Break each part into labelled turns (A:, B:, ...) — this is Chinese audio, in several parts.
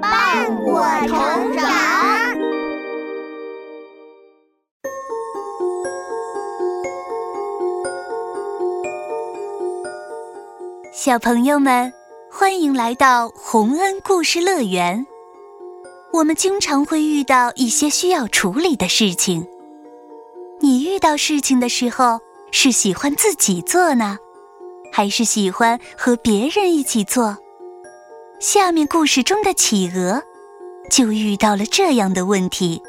A: 伴我成长。
B: 小朋友们，欢迎来到洪恩故事乐园。我们经常会遇到一些需要处理的事情。你遇到事情的时候，是喜欢自己做呢，还是喜欢和别人一起做？下面故事中的企鹅就遇到了这样的问题，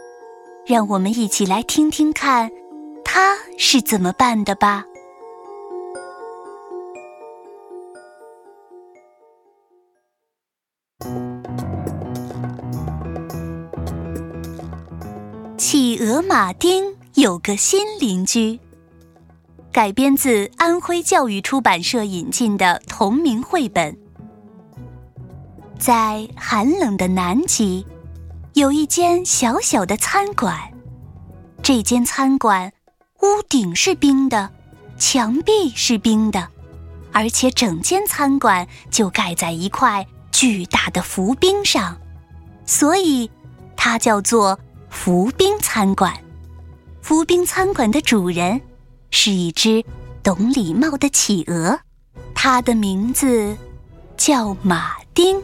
B: 让我们一起来听听看，它是怎么办的吧。企鹅马丁有个新邻居。改编自安徽教育出版社引进的同名绘本。在寒冷的南极，有一间小小的餐馆。这间餐馆屋顶是冰的，墙壁是冰的，而且整间餐馆就盖在一块巨大的浮冰上，所以它叫做浮冰餐馆。浮冰餐馆的主人。是一只懂礼貌的企鹅，它的名字叫马丁。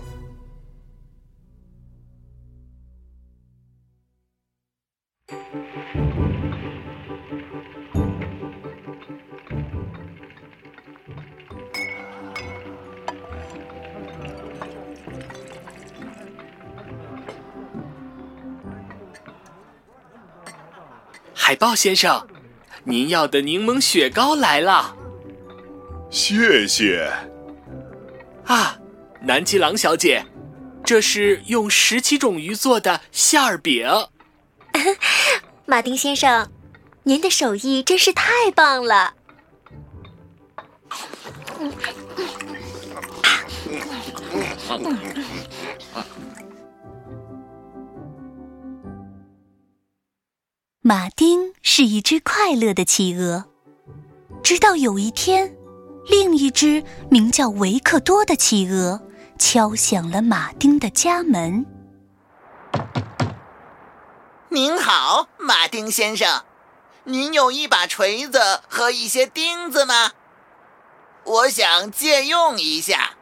C: 海豹先生。您要的柠檬雪糕来了，
D: 谢谢。
C: 啊，南极狼小姐，这是用十七种鱼做的馅儿饼。
E: 马丁先生，您的手艺真是太棒了。
B: 马丁是一只快乐的企鹅，直到有一天，另一只名叫维克多的企鹅敲响了马丁的家门。
F: 您好，马丁先生，您有一把锤子和一些钉子吗？我想借用一下。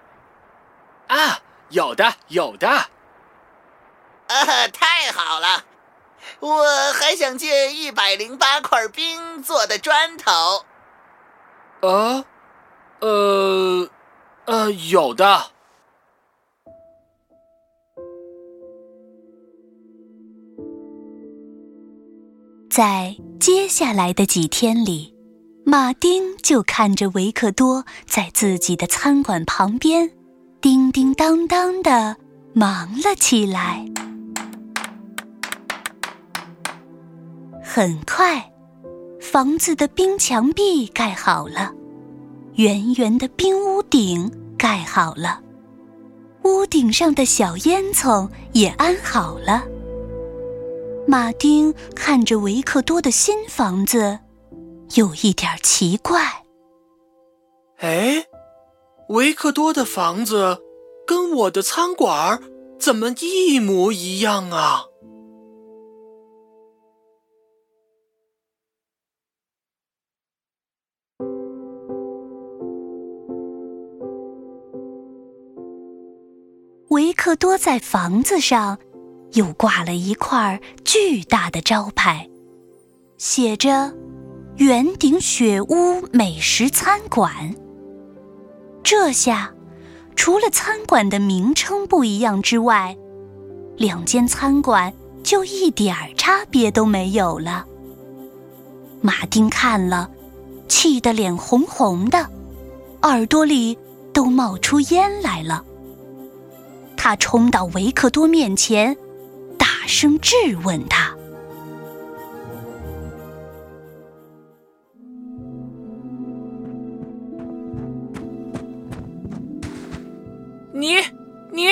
C: 啊，有的，有的。
F: 啊，太好了。我还想借一百零八块冰做的砖头。
C: 啊，呃，呃，有的。
B: 在接下来的几天里，马丁就看着维克多在自己的餐馆旁边叮叮当当的忙了起来。很快，房子的冰墙壁盖好了，圆圆的冰屋顶盖好了，屋顶上的小烟囱也安好了。马丁看着维克多的新房子，有一点奇怪。
C: 哎，维克多的房子跟我的餐馆怎么一模一样啊？
B: 克多在房子上又挂了一块巨大的招牌，写着“圆顶雪屋美食餐馆”。这下，除了餐馆的名称不一样之外，两间餐馆就一点儿差别都没有了。马丁看了，气得脸红红的，耳朵里都冒出烟来了。他冲到维克多面前，大声质问他：“
C: 你，你，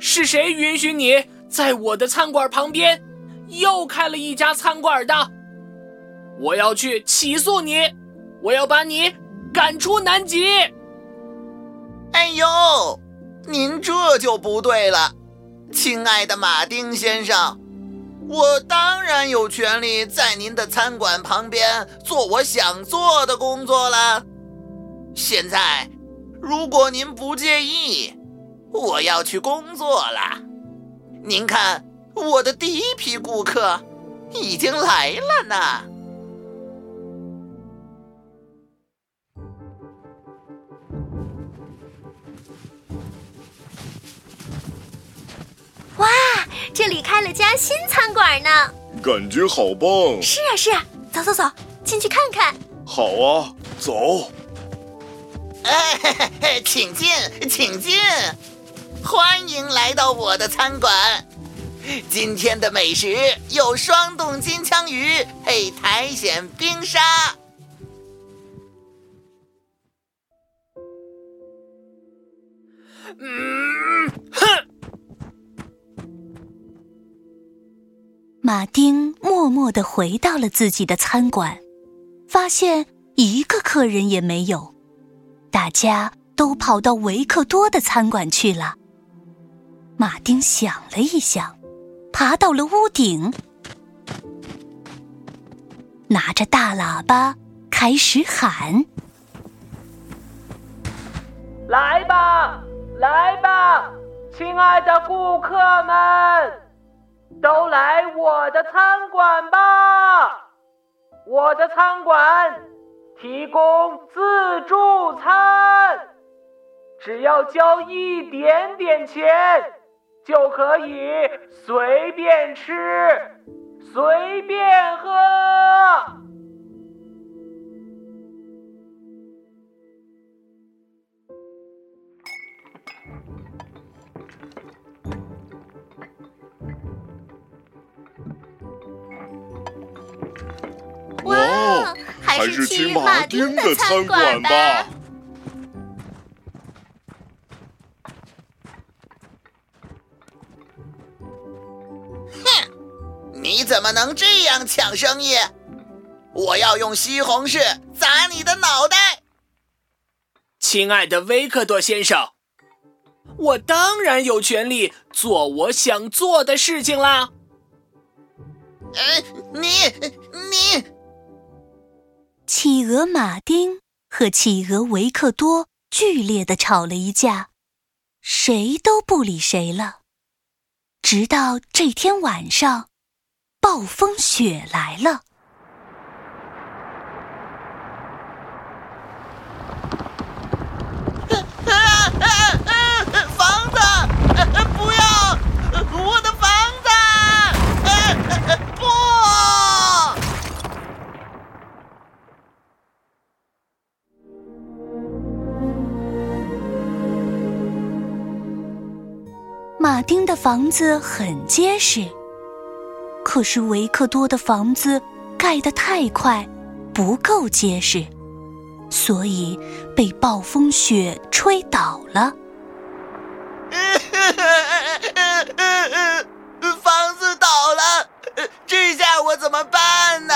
C: 是谁允许你在我的餐馆旁边又开了一家餐馆的？我要去起诉你，我要把你赶出南极！”
F: 哎呦！您这就不对了，亲爱的马丁先生，我当然有权利在您的餐馆旁边做我想做的工作了。现在，如果您不介意，我要去工作了。您看，我的第一批顾客已经来了呢。
E: 这里开了家新餐馆呢！
D: 感觉好棒！
E: 是啊，是啊，走走走，进去看看。
D: 好啊，走。
F: 哎，请进，请进，欢迎来到我的餐馆。今天的美食有双冻金枪鱼配苔藓冰沙。
C: 嗯，
B: 马丁默默地回到了自己的餐馆，发现一个客人也没有，大家都跑到维克多的餐馆去了。马丁想了一想，爬到了屋顶，拿着大喇叭开始喊：“
C: 来吧！”来吧，亲爱的顾客们，都来我的餐馆吧！我的餐馆提供自助餐，只要交一点点钱，就可以随便吃，随便喝。
D: 还是去马丁的餐馆吧。
F: 哼，你怎么能这样抢生意？我要用西红柿砸你的脑袋！
C: 亲爱的维克多先生，我当然有权利做我想做的事情啦。
F: 呃，你你。
B: 企鹅马丁和企鹅维克多剧烈的吵了一架，谁都不理谁了。直到这天晚上，暴风雪来了。马丁的房子很结实，可是维克多的房子盖得太快，不够结实，所以被暴风雪吹倒了。
F: 房子倒了，这下我怎么办呢？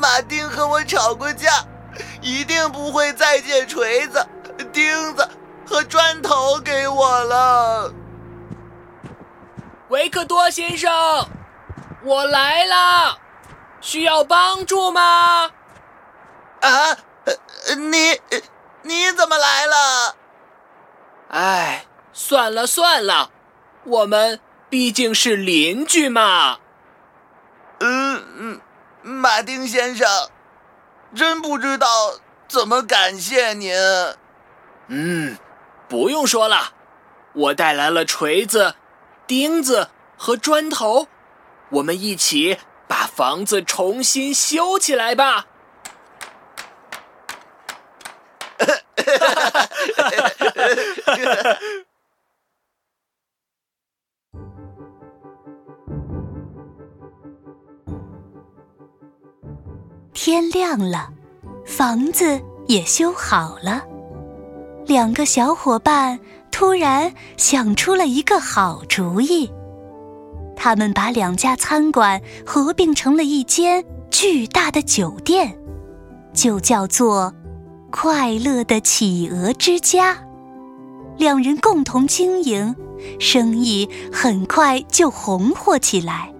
F: 马丁和我吵过架，一定不会再借锤子、钉子。和砖头给我了，
C: 维克多先生，我来了，需要帮助吗？
F: 啊，你你怎么来了？
C: 哎，算了算了，我们毕竟是邻居嘛。
F: 嗯嗯，马丁先生，真不知道怎么感谢您。
C: 嗯。不用说了，我带来了锤子、钉子和砖头，我们一起把房子重新修起来吧。
B: 天亮了，房子也修好了。两个小伙伴突然想出了一个好主意，他们把两家餐馆合并成了一间巨大的酒店，就叫做“快乐的企鹅之家”。两人共同经营，生意很快就红火起来。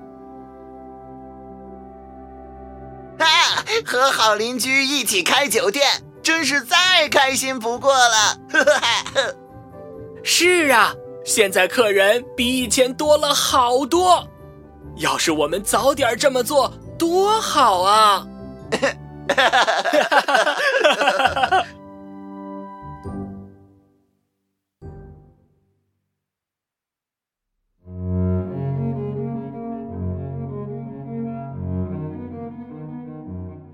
F: 啊，和好邻居一起开酒店，真是再开心不过了。
C: 是啊，现在客人比以前多了好多。要是我们早点这么做，多好啊！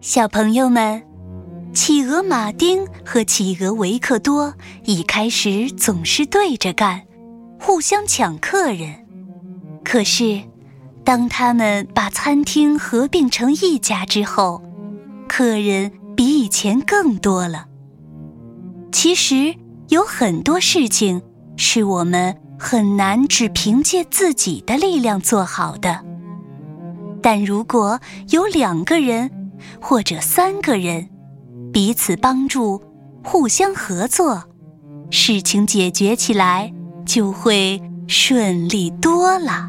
B: 小朋友们，企鹅马丁和企鹅维克多一开始总是对着干，互相抢客人。可是，当他们把餐厅合并成一家之后，客人比以前更多了。其实有很多事情是我们很难只凭借自己的力量做好的，但如果有两个人，或者三个人彼此帮助，互相合作，事情解决起来就会顺利多了。